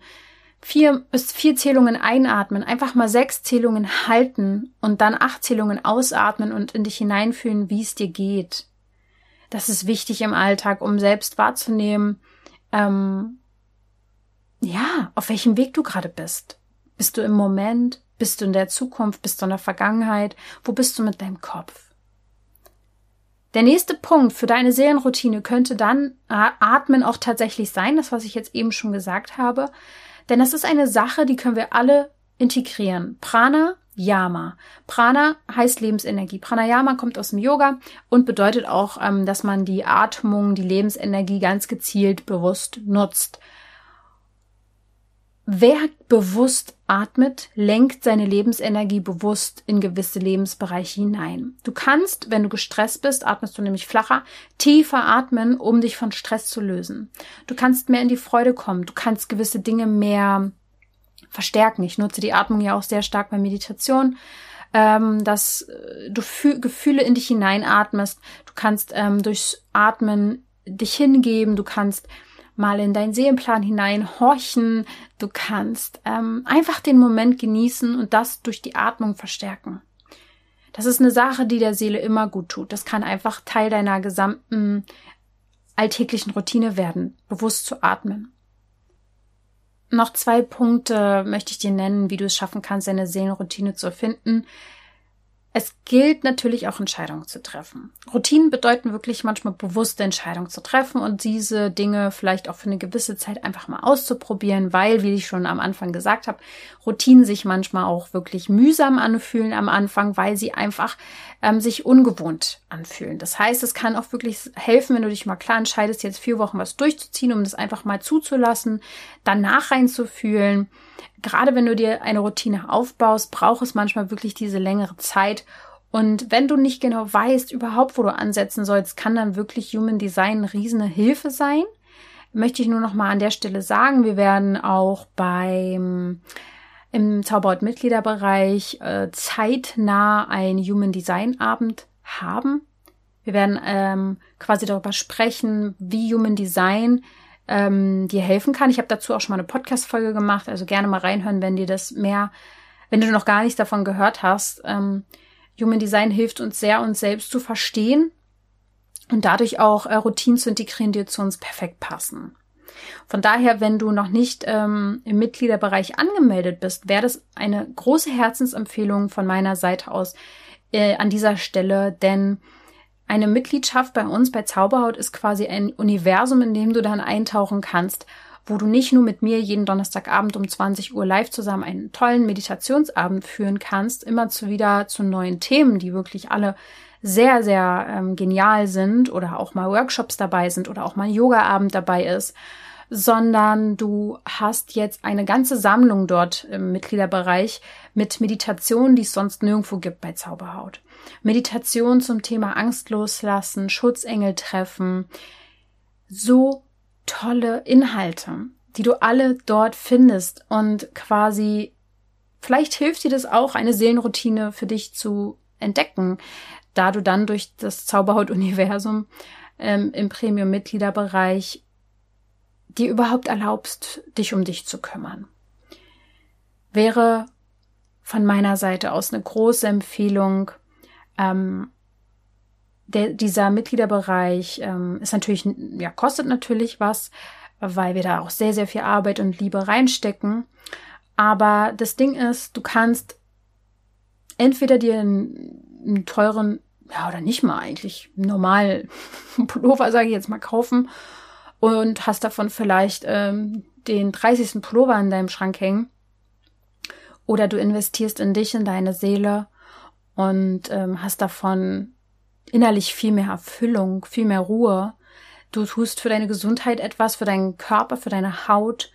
vier bis vier Zählungen einatmen, einfach mal sechs Zählungen halten und dann acht Zählungen ausatmen und in dich hineinfühlen, wie es dir geht. Das ist wichtig im Alltag, um selbst wahrzunehmen, ähm, ja, auf welchem Weg du gerade bist. Bist du im Moment? Bist du in der Zukunft? Bist du in der Vergangenheit? Wo bist du mit deinem Kopf? Der nächste Punkt für deine Seelenroutine könnte dann Atmen auch tatsächlich sein, das was ich jetzt eben schon gesagt habe. Denn das ist eine Sache, die können wir alle integrieren. Prana, Yama. Prana heißt Lebensenergie. Pranayama kommt aus dem Yoga und bedeutet auch, ähm, dass man die Atmung, die Lebensenergie ganz gezielt bewusst nutzt. Wer bewusst atmet, lenkt seine Lebensenergie bewusst in gewisse Lebensbereiche hinein. Du kannst, wenn du gestresst bist, atmest du nämlich flacher, tiefer atmen, um dich von Stress zu lösen. Du kannst mehr in die Freude kommen. Du kannst gewisse Dinge mehr verstärken. Ich nutze die Atmung ja auch sehr stark bei Meditation, ähm, dass äh, du Fü Gefühle in dich hineinatmest. Du kannst ähm, durchs Atmen dich hingeben, du kannst mal in deinen Seelenplan hineinhorchen, du kannst ähm, einfach den Moment genießen und das durch die Atmung verstärken. Das ist eine Sache, die der Seele immer gut tut. Das kann einfach Teil deiner gesamten alltäglichen Routine werden, bewusst zu atmen. Noch zwei Punkte möchte ich dir nennen, wie du es schaffen kannst, deine Seelenroutine zu finden. Es gilt natürlich auch Entscheidungen zu treffen. Routinen bedeuten wirklich manchmal bewusste Entscheidungen zu treffen und diese Dinge vielleicht auch für eine gewisse Zeit einfach mal auszuprobieren, weil, wie ich schon am Anfang gesagt habe, Routinen sich manchmal auch wirklich mühsam anfühlen am Anfang, weil sie einfach ähm, sich ungewohnt anfühlen. Das heißt, es kann auch wirklich helfen, wenn du dich mal klar entscheidest, jetzt vier Wochen was durchzuziehen, um das einfach mal zuzulassen, danach reinzufühlen gerade wenn du dir eine Routine aufbaust, braucht es manchmal wirklich diese längere Zeit. Und wenn du nicht genau weißt, überhaupt, wo du ansetzen sollst, kann dann wirklich Human Design eine riesige Hilfe sein. Möchte ich nur noch mal an der Stelle sagen, wir werden auch beim im Zauberhaut Mitgliederbereich äh, zeitnah ein Human Design Abend haben. Wir werden ähm, quasi darüber sprechen, wie Human Design ähm, dir helfen kann. Ich habe dazu auch schon mal eine Podcast-Folge gemacht, also gerne mal reinhören, wenn dir das mehr, wenn du noch gar nichts davon gehört hast. Ähm, Human Design hilft uns sehr, uns selbst zu verstehen und dadurch auch äh, Routinen zu integrieren, die zu uns perfekt passen. Von daher, wenn du noch nicht ähm, im Mitgliederbereich angemeldet bist, wäre das eine große Herzensempfehlung von meiner Seite aus äh, an dieser Stelle, denn eine Mitgliedschaft bei uns bei Zauberhaut ist quasi ein Universum, in dem du dann eintauchen kannst, wo du nicht nur mit mir jeden Donnerstagabend um 20 Uhr live zusammen einen tollen Meditationsabend führen kannst, immer zu wieder zu neuen Themen, die wirklich alle sehr, sehr ähm, genial sind oder auch mal Workshops dabei sind oder auch mal Yoga-Abend dabei ist, sondern du hast jetzt eine ganze Sammlung dort im Mitgliederbereich mit Meditationen, die es sonst nirgendwo gibt bei Zauberhaut. Meditation zum Thema Angst loslassen, Schutzengel treffen. So tolle Inhalte, die du alle dort findest und quasi vielleicht hilft dir das auch, eine Seelenroutine für dich zu entdecken, da du dann durch das Zauberhaut-Universum ähm, im Premium-Mitgliederbereich dir überhaupt erlaubst, dich um dich zu kümmern. Wäre von meiner Seite aus eine große Empfehlung, ähm, der, dieser Mitgliederbereich ähm, ist natürlich, ja, kostet natürlich was, weil wir da auch sehr, sehr viel Arbeit und Liebe reinstecken. Aber das Ding ist, du kannst entweder dir einen, einen teuren, ja, oder nicht mal eigentlich, normal Pullover, sage ich jetzt mal, kaufen und hast davon vielleicht ähm, den 30. Pullover in deinem Schrank hängen. Oder du investierst in dich, in deine Seele und ähm, hast davon innerlich viel mehr Erfüllung, viel mehr Ruhe. Du tust für deine Gesundheit etwas, für deinen Körper, für deine Haut,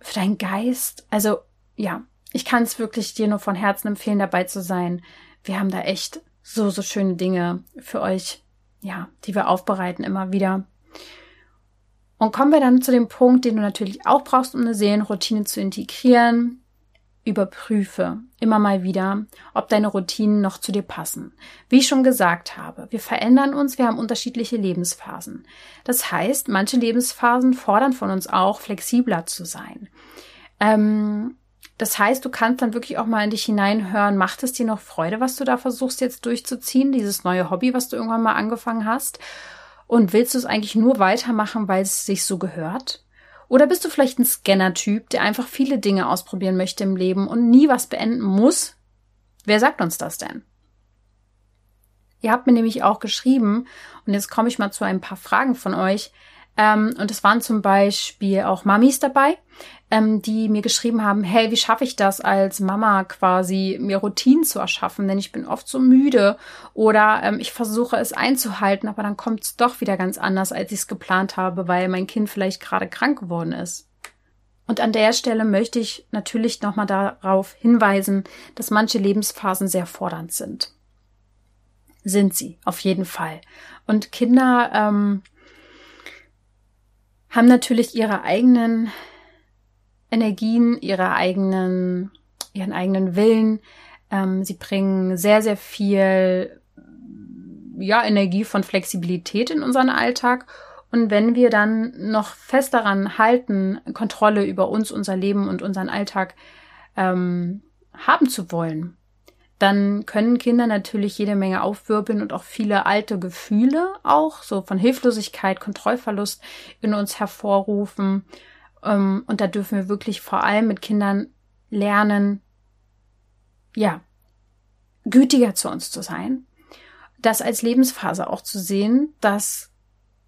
für deinen Geist. Also ja, ich kann es wirklich dir nur von Herzen empfehlen, dabei zu sein. Wir haben da echt so, so schöne Dinge für euch, ja, die wir aufbereiten immer wieder. Und kommen wir dann zu dem Punkt, den du natürlich auch brauchst, um eine Seelenroutine zu integrieren. Überprüfe immer mal wieder, ob deine Routinen noch zu dir passen. Wie ich schon gesagt habe, wir verändern uns, wir haben unterschiedliche Lebensphasen. Das heißt, manche Lebensphasen fordern von uns auch, flexibler zu sein. Ähm, das heißt, du kannst dann wirklich auch mal in dich hineinhören, macht es dir noch Freude, was du da versuchst jetzt durchzuziehen, dieses neue Hobby, was du irgendwann mal angefangen hast? Und willst du es eigentlich nur weitermachen, weil es sich so gehört? Oder bist du vielleicht ein Scanner-Typ, der einfach viele Dinge ausprobieren möchte im Leben und nie was beenden muss? Wer sagt uns das denn? Ihr habt mir nämlich auch geschrieben, und jetzt komme ich mal zu ein paar Fragen von euch, ähm, und es waren zum Beispiel auch Mamis dabei, ähm, die mir geschrieben haben, hey, wie schaffe ich das als Mama quasi, mir Routinen zu erschaffen, denn ich bin oft so müde oder ähm, ich versuche es einzuhalten, aber dann kommt es doch wieder ganz anders, als ich es geplant habe, weil mein Kind vielleicht gerade krank geworden ist. Und an der Stelle möchte ich natürlich nochmal darauf hinweisen, dass manche Lebensphasen sehr fordernd sind. Sind sie, auf jeden Fall. Und Kinder ähm, haben natürlich ihre eigenen Energien, ihre eigenen, ihren eigenen Willen. Ähm, sie bringen sehr, sehr viel, ja, Energie von Flexibilität in unseren Alltag. Und wenn wir dann noch fest daran halten, Kontrolle über uns, unser Leben und unseren Alltag ähm, haben zu wollen, dann können Kinder natürlich jede Menge aufwirbeln und auch viele alte Gefühle auch, so von Hilflosigkeit, Kontrollverlust in uns hervorrufen. Ähm, und da dürfen wir wirklich vor allem mit Kindern lernen, ja, gütiger zu uns zu sein, das als Lebensphase auch zu sehen, dass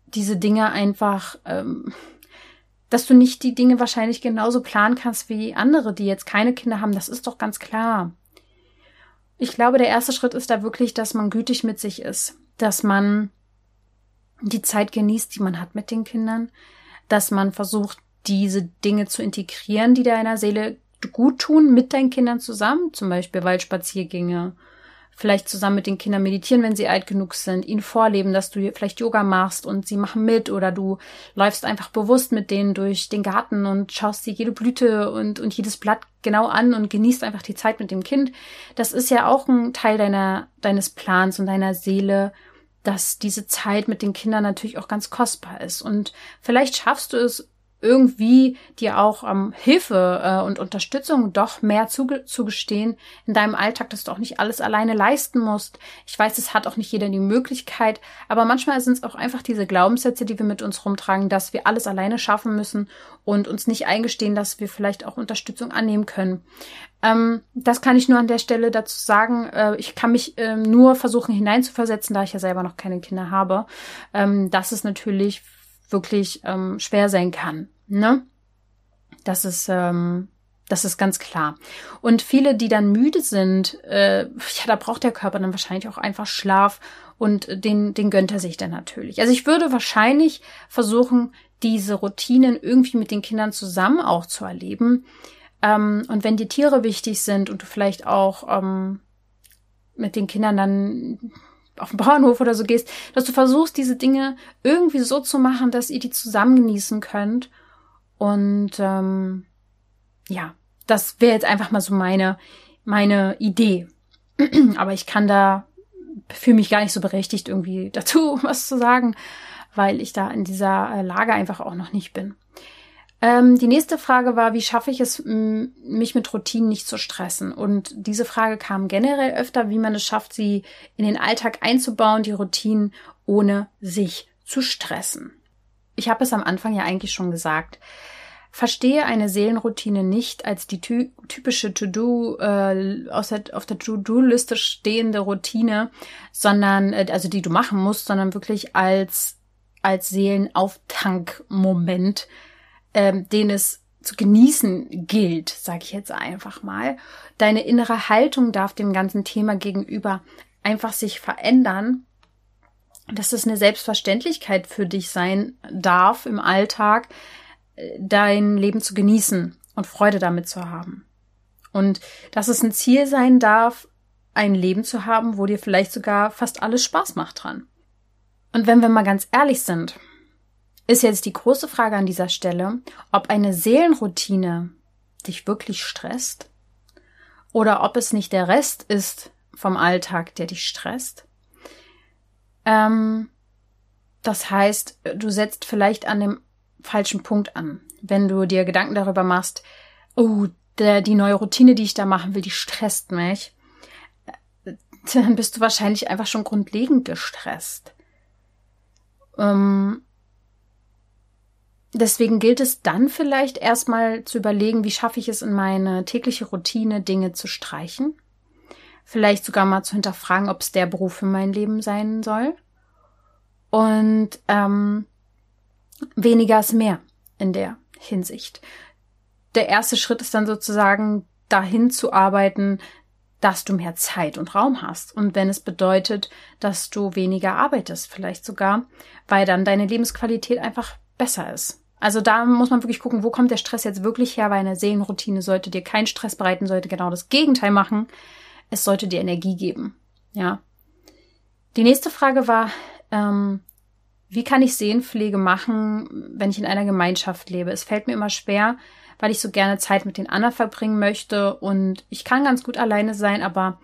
diese Dinge einfach, ähm, dass du nicht die Dinge wahrscheinlich genauso planen kannst wie andere, die jetzt keine Kinder haben, das ist doch ganz klar. Ich glaube, der erste Schritt ist da wirklich, dass man gütig mit sich ist, dass man die Zeit genießt, die man hat mit den Kindern, dass man versucht, diese Dinge zu integrieren, die deiner Seele gut tun, mit deinen Kindern zusammen, zum Beispiel Waldspaziergänge, vielleicht zusammen mit den Kindern meditieren, wenn sie alt genug sind, ihnen vorleben, dass du vielleicht Yoga machst und sie machen mit oder du läufst einfach bewusst mit denen durch den Garten und schaust dir jede Blüte und, und jedes Blatt genau an und genießt einfach die Zeit mit dem Kind. Das ist ja auch ein Teil deiner, deines Plans und deiner Seele, dass diese Zeit mit den Kindern natürlich auch ganz kostbar ist. Und vielleicht schaffst du es irgendwie dir auch ähm, Hilfe äh, und Unterstützung doch mehr zuge zugestehen in deinem Alltag, dass du auch nicht alles alleine leisten musst. Ich weiß, es hat auch nicht jeder die Möglichkeit, aber manchmal sind es auch einfach diese Glaubenssätze, die wir mit uns rumtragen, dass wir alles alleine schaffen müssen und uns nicht eingestehen, dass wir vielleicht auch Unterstützung annehmen können. Ähm, das kann ich nur an der Stelle dazu sagen. Äh, ich kann mich äh, nur versuchen hineinzuversetzen, da ich ja selber noch keine Kinder habe. Ähm, dass es natürlich wirklich ähm, schwer sein kann. Ne? Das ist, ähm, das ist ganz klar. Und viele, die dann müde sind, äh, ja, da braucht der Körper dann wahrscheinlich auch einfach Schlaf und den, den gönnt er sich dann natürlich. Also ich würde wahrscheinlich versuchen, diese Routinen irgendwie mit den Kindern zusammen auch zu erleben. Ähm, und wenn die Tiere wichtig sind und du vielleicht auch ähm, mit den Kindern dann auf den Bauernhof oder so gehst, dass du versuchst, diese Dinge irgendwie so zu machen, dass ihr die zusammen genießen könnt. Und ähm, ja, das wäre jetzt einfach mal so meine, meine Idee. Aber ich kann da, fühle mich gar nicht so berechtigt, irgendwie dazu was zu sagen, weil ich da in dieser äh, Lage einfach auch noch nicht bin. Ähm, die nächste Frage war, wie schaffe ich es, mich mit Routinen nicht zu stressen? Und diese Frage kam generell öfter, wie man es schafft, sie in den Alltag einzubauen, die Routinen, ohne sich zu stressen. Ich habe es am Anfang ja eigentlich schon gesagt. Verstehe eine Seelenroutine nicht als die ty typische To-Do äh, auf der To-Do-Liste stehende Routine, sondern äh, also die du machen musst, sondern wirklich als als Seelenauftankmoment, ähm, den es zu genießen gilt, sage ich jetzt einfach mal. Deine innere Haltung darf dem ganzen Thema gegenüber einfach sich verändern, dass es eine Selbstverständlichkeit für dich sein darf im Alltag, äh, dein Leben zu genießen und Freude damit zu haben. Und dass es ein Ziel sein darf, ein Leben zu haben, wo dir vielleicht sogar fast alles Spaß macht dran. Und wenn wir mal ganz ehrlich sind, ist jetzt die große Frage an dieser Stelle, ob eine Seelenroutine dich wirklich stresst oder ob es nicht der Rest ist vom Alltag, der dich stresst. Ähm, das heißt, du setzt vielleicht an dem falschen Punkt an, wenn du dir Gedanken darüber machst, oh, der, die neue Routine, die ich da machen will, die stresst mich. Dann bist du wahrscheinlich einfach schon grundlegend gestresst. Ähm, Deswegen gilt es dann vielleicht erstmal zu überlegen, wie schaffe ich es in meine tägliche Routine, Dinge zu streichen. Vielleicht sogar mal zu hinterfragen, ob es der Beruf für mein Leben sein soll. Und ähm, weniger ist mehr in der Hinsicht. Der erste Schritt ist dann sozusagen dahin zu arbeiten, dass du mehr Zeit und Raum hast. Und wenn es bedeutet, dass du weniger arbeitest, vielleicht sogar, weil dann deine Lebensqualität einfach besser ist. Also da muss man wirklich gucken, wo kommt der Stress jetzt wirklich her, weil eine Seelenroutine sollte dir keinen Stress bereiten, sollte genau das Gegenteil machen. Es sollte dir Energie geben. Ja. Die nächste Frage war, ähm, wie kann ich Seelenpflege machen, wenn ich in einer Gemeinschaft lebe? Es fällt mir immer schwer, weil ich so gerne Zeit mit den anderen verbringen möchte und ich kann ganz gut alleine sein, aber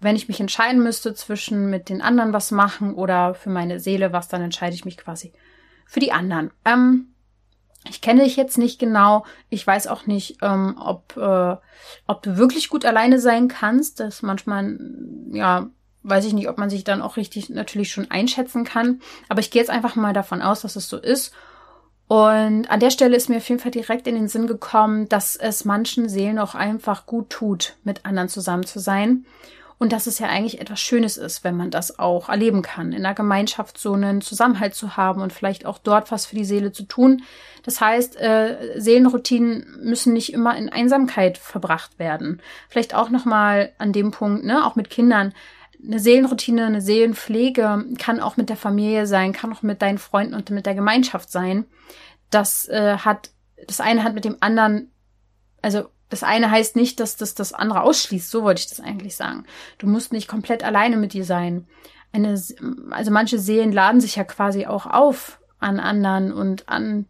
wenn ich mich entscheiden müsste zwischen mit den anderen was machen oder für meine Seele was, dann entscheide ich mich quasi für die anderen. Ähm, ich kenne dich jetzt nicht genau. Ich weiß auch nicht, ähm, ob, äh, ob du wirklich gut alleine sein kannst. Das manchmal, ja, weiß ich nicht, ob man sich dann auch richtig natürlich schon einschätzen kann. Aber ich gehe jetzt einfach mal davon aus, dass es so ist. Und an der Stelle ist mir auf jeden Fall direkt in den Sinn gekommen, dass es manchen Seelen auch einfach gut tut, mit anderen zusammen zu sein. Und dass es ja eigentlich etwas Schönes ist, wenn man das auch erleben kann, in der Gemeinschaft so einen Zusammenhalt zu haben und vielleicht auch dort was für die Seele zu tun. Das heißt, äh, Seelenroutinen müssen nicht immer in Einsamkeit verbracht werden. Vielleicht auch nochmal an dem Punkt, ne, auch mit Kindern. Eine Seelenroutine, eine Seelenpflege kann auch mit der Familie sein, kann auch mit deinen Freunden und mit der Gemeinschaft sein. Das äh, hat, das eine hat mit dem anderen, also das eine heißt nicht, dass das das andere ausschließt. So wollte ich das eigentlich sagen. Du musst nicht komplett alleine mit dir sein. Eine, also manche Seelen laden sich ja quasi auch auf an anderen und an,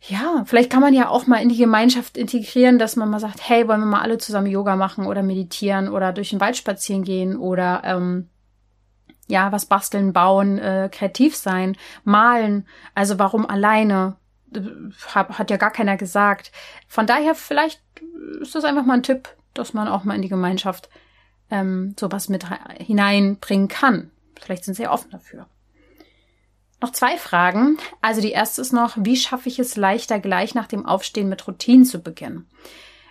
ja, vielleicht kann man ja auch mal in die Gemeinschaft integrieren, dass man mal sagt, hey, wollen wir mal alle zusammen Yoga machen oder meditieren oder durch den Wald spazieren gehen oder ähm, ja, was basteln, bauen, äh, kreativ sein, malen. Also warum alleine? Hat ja gar keiner gesagt. Von daher vielleicht ist das einfach mal ein Tipp, dass man auch mal in die Gemeinschaft ähm, sowas mit hineinbringen kann. Vielleicht sind sie ja offen dafür. Noch zwei Fragen. Also die erste ist noch, wie schaffe ich es leichter, gleich nach dem Aufstehen mit Routinen zu beginnen?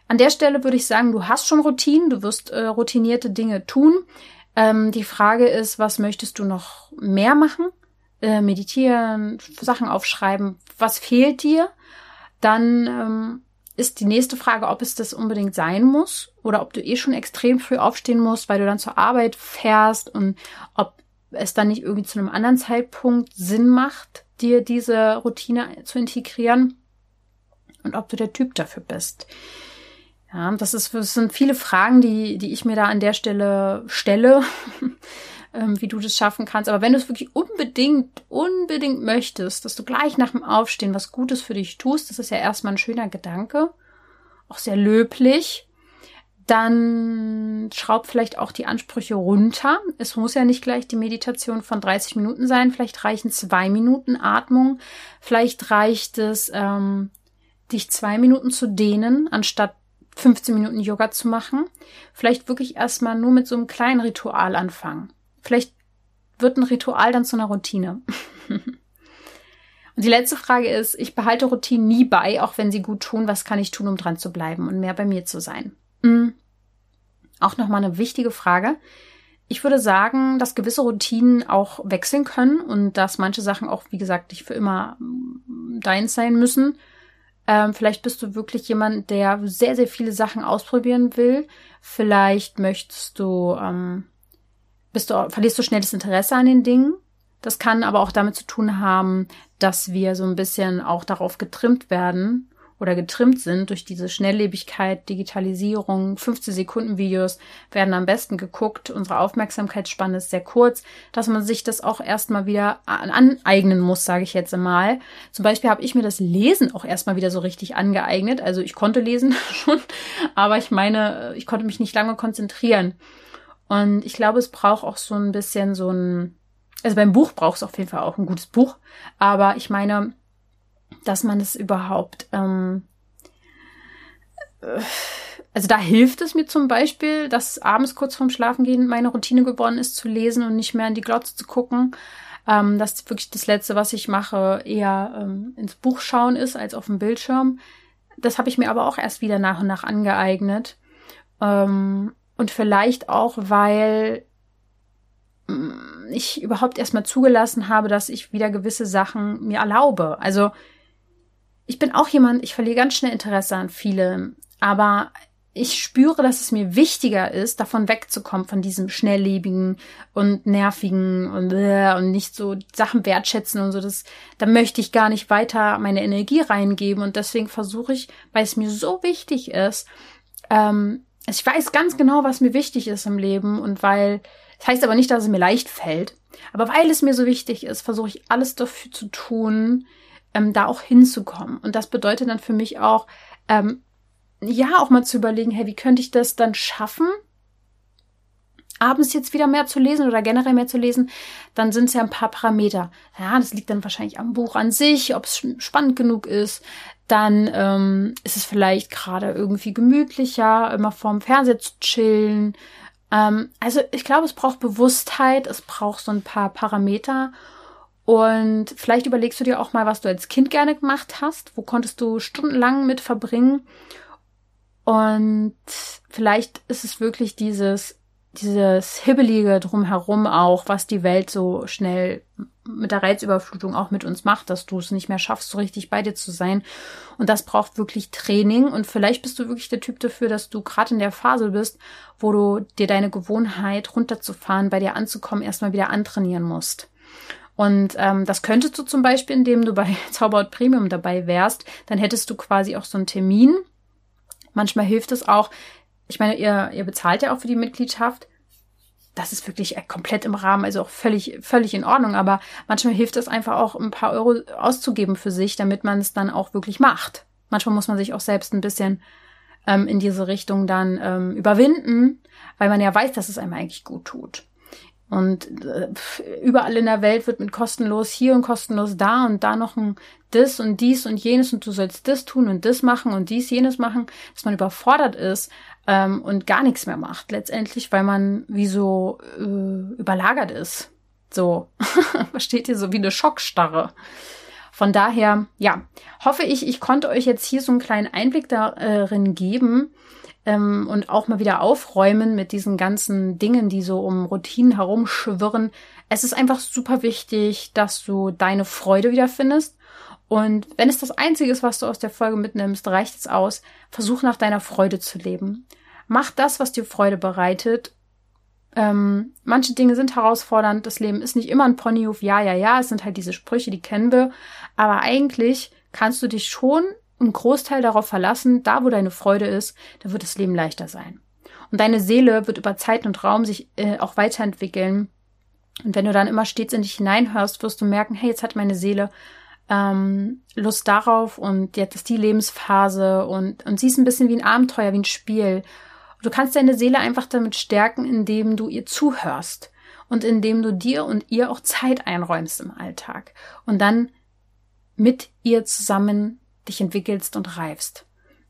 An der Stelle würde ich sagen, du hast schon Routinen, du wirst äh, routinierte Dinge tun. Ähm, die Frage ist, was möchtest du noch mehr machen? Äh, meditieren, Sachen aufschreiben, was fehlt dir? Dann ähm, ist die nächste Frage, ob es das unbedingt sein muss oder ob du eh schon extrem früh aufstehen musst, weil du dann zur Arbeit fährst und ob es dann nicht irgendwie zu einem anderen Zeitpunkt Sinn macht, dir diese Routine zu integrieren und ob du der Typ dafür bist. Ja, das, ist, das sind viele Fragen, die, die ich mir da an der Stelle stelle. ähm, wie du das schaffen kannst. Aber wenn du es wirklich unbedingt, unbedingt möchtest, dass du gleich nach dem Aufstehen was Gutes für dich tust, das ist ja erstmal ein schöner Gedanke, auch sehr löblich, dann schraub vielleicht auch die Ansprüche runter. Es muss ja nicht gleich die Meditation von 30 Minuten sein. Vielleicht reichen zwei Minuten Atmung. Vielleicht reicht es, ähm, dich zwei Minuten zu dehnen, anstatt 15 Minuten Yoga zu machen. Vielleicht wirklich erstmal nur mit so einem kleinen Ritual anfangen. Vielleicht wird ein Ritual dann zu einer Routine. Und die letzte Frage ist, ich behalte Routinen nie bei, auch wenn sie gut tun. Was kann ich tun, um dran zu bleiben und mehr bei mir zu sein? Mhm. Auch nochmal eine wichtige Frage. Ich würde sagen, dass gewisse Routinen auch wechseln können und dass manche Sachen auch, wie gesagt, nicht für immer mm, deins sein müssen. Ähm, vielleicht bist du wirklich jemand, der sehr, sehr viele Sachen ausprobieren will. Vielleicht möchtest du ähm, bist du, verlierst du schnell das Interesse an den Dingen. Das kann aber auch damit zu tun haben, dass wir so ein bisschen auch darauf getrimmt werden oder getrimmt sind durch diese Schnelllebigkeit, Digitalisierung. 15 Sekunden Videos werden am besten geguckt. Unsere Aufmerksamkeitsspanne ist sehr kurz, dass man sich das auch erstmal wieder aneignen muss, sage ich jetzt mal. Zum Beispiel habe ich mir das Lesen auch erstmal wieder so richtig angeeignet. Also ich konnte lesen schon, aber ich meine, ich konnte mich nicht lange konzentrieren. Und ich glaube, es braucht auch so ein bisschen so ein, also beim Buch braucht es auf jeden Fall auch ein gutes Buch, aber ich meine, dass man es überhaupt, ähm, äh, also da hilft es mir zum Beispiel, dass abends kurz vorm Schlafengehen meine Routine geworden ist, zu lesen und nicht mehr in die Glotze zu gucken. Ähm, das ist wirklich das Letzte, was ich mache, eher ähm, ins Buch schauen ist als auf dem Bildschirm. Das habe ich mir aber auch erst wieder nach und nach angeeignet. Ähm, und vielleicht auch, weil mm, ich überhaupt erstmal zugelassen habe, dass ich wieder gewisse Sachen mir erlaube. Also ich bin auch jemand, ich verliere ganz schnell Interesse an vielem, aber ich spüre, dass es mir wichtiger ist, davon wegzukommen, von diesem schnelllebigen und nervigen und, äh, und nicht so Sachen wertschätzen und so. Das, da möchte ich gar nicht weiter meine Energie reingeben und deswegen versuche ich, weil es mir so wichtig ist, ähm, ich weiß ganz genau, was mir wichtig ist im Leben und weil, das heißt aber nicht, dass es mir leicht fällt, aber weil es mir so wichtig ist, versuche ich alles dafür zu tun, ähm, da auch hinzukommen. Und das bedeutet dann für mich auch, ähm, ja, auch mal zu überlegen, hey, wie könnte ich das dann schaffen, abends jetzt wieder mehr zu lesen oder generell mehr zu lesen, dann sind es ja ein paar Parameter. Ja, das liegt dann wahrscheinlich am Buch an sich, ob es spannend genug ist, dann ähm, ist es vielleicht gerade irgendwie gemütlicher, immer vorm Fernseher zu chillen. Ähm, also ich glaube, es braucht Bewusstheit, es braucht so ein paar Parameter. Und vielleicht überlegst du dir auch mal, was du als Kind gerne gemacht hast. Wo konntest du stundenlang mit verbringen? Und vielleicht ist es wirklich dieses dieses Hibbelige drumherum auch, was die Welt so schnell mit der Reizüberflutung auch mit uns macht, dass du es nicht mehr schaffst, so richtig bei dir zu sein. Und das braucht wirklich Training. Und vielleicht bist du wirklich der Typ dafür, dass du gerade in der Phase bist, wo du dir deine Gewohnheit runterzufahren, bei dir anzukommen, erstmal wieder antrainieren musst. Und ähm, das könntest du zum Beispiel, indem du bei Zauberhaut Premium dabei wärst, dann hättest du quasi auch so einen Termin. Manchmal hilft es auch, ich meine, ihr, ihr bezahlt ja auch für die Mitgliedschaft. Das ist wirklich komplett im Rahmen, also auch völlig, völlig in Ordnung. Aber manchmal hilft es einfach auch, ein paar Euro auszugeben für sich, damit man es dann auch wirklich macht. Manchmal muss man sich auch selbst ein bisschen ähm, in diese Richtung dann ähm, überwinden, weil man ja weiß, dass es einem eigentlich gut tut. Und äh, überall in der Welt wird mit kostenlos hier und kostenlos da und da noch ein das und dies und jenes und du sollst das tun und das machen und dies, jenes machen, dass man überfordert ist ähm, und gar nichts mehr macht letztendlich, weil man wie so äh, überlagert ist. So, versteht ihr, so wie eine Schockstarre. Von daher, ja, hoffe ich, ich konnte euch jetzt hier so einen kleinen Einblick darin geben, ähm, und auch mal wieder aufräumen mit diesen ganzen Dingen, die so um Routinen herumschwirren. Es ist einfach super wichtig, dass du deine Freude wiederfindest. Und wenn es das Einzige ist, was du aus der Folge mitnimmst, reicht es aus. Versuch nach deiner Freude zu leben. Mach das, was dir Freude bereitet. Ähm, manche Dinge sind herausfordernd. Das Leben ist nicht immer ein Ponyhof. Ja, ja, ja. Es sind halt diese Sprüche, die kennen wir. Aber eigentlich kannst du dich schon einen Großteil darauf verlassen, da wo deine Freude ist, da wird das Leben leichter sein. Und deine Seele wird über Zeit und Raum sich äh, auch weiterentwickeln. Und wenn du dann immer stets in dich hineinhörst, wirst du merken, hey, jetzt hat meine Seele ähm, Lust darauf und jetzt ist die Lebensphase und, und sie ist ein bisschen wie ein Abenteuer, wie ein Spiel. Du kannst deine Seele einfach damit stärken, indem du ihr zuhörst und indem du dir und ihr auch Zeit einräumst im Alltag und dann mit ihr zusammen dich entwickelst und reifst.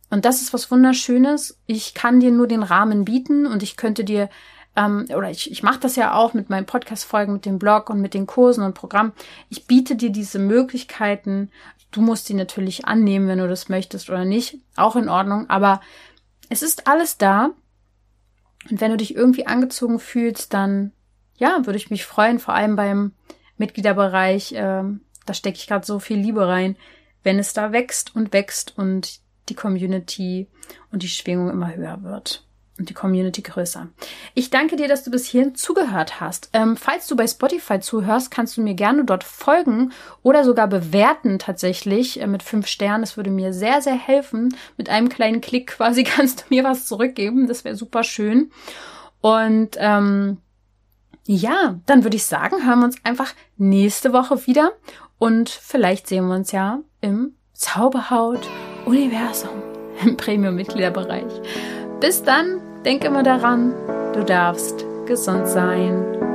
Und das ist was Wunderschönes. Ich kann dir nur den Rahmen bieten und ich könnte dir, ähm, oder ich, ich mache das ja auch mit meinen Podcast-Folgen, mit dem Blog und mit den Kursen und Programmen. Ich biete dir diese Möglichkeiten. Du musst die natürlich annehmen, wenn du das möchtest oder nicht. Auch in Ordnung. Aber es ist alles da. Und wenn du dich irgendwie angezogen fühlst, dann ja, würde ich mich freuen, vor allem beim Mitgliederbereich. Ähm, da stecke ich gerade so viel Liebe rein wenn es da wächst und wächst und die Community und die Schwingung immer höher wird und die Community größer. Ich danke dir, dass du bis hierhin zugehört hast. Ähm, falls du bei Spotify zuhörst, kannst du mir gerne dort folgen oder sogar bewerten tatsächlich äh, mit fünf Sternen. Das würde mir sehr, sehr helfen. Mit einem kleinen Klick quasi kannst du mir was zurückgeben. Das wäre super schön. Und ähm, ja, dann würde ich sagen, hören wir uns einfach nächste Woche wieder. Und vielleicht sehen wir uns ja im Zauberhaut-Universum im Premium-Mitgliederbereich. Bis dann, denk immer daran, du darfst gesund sein.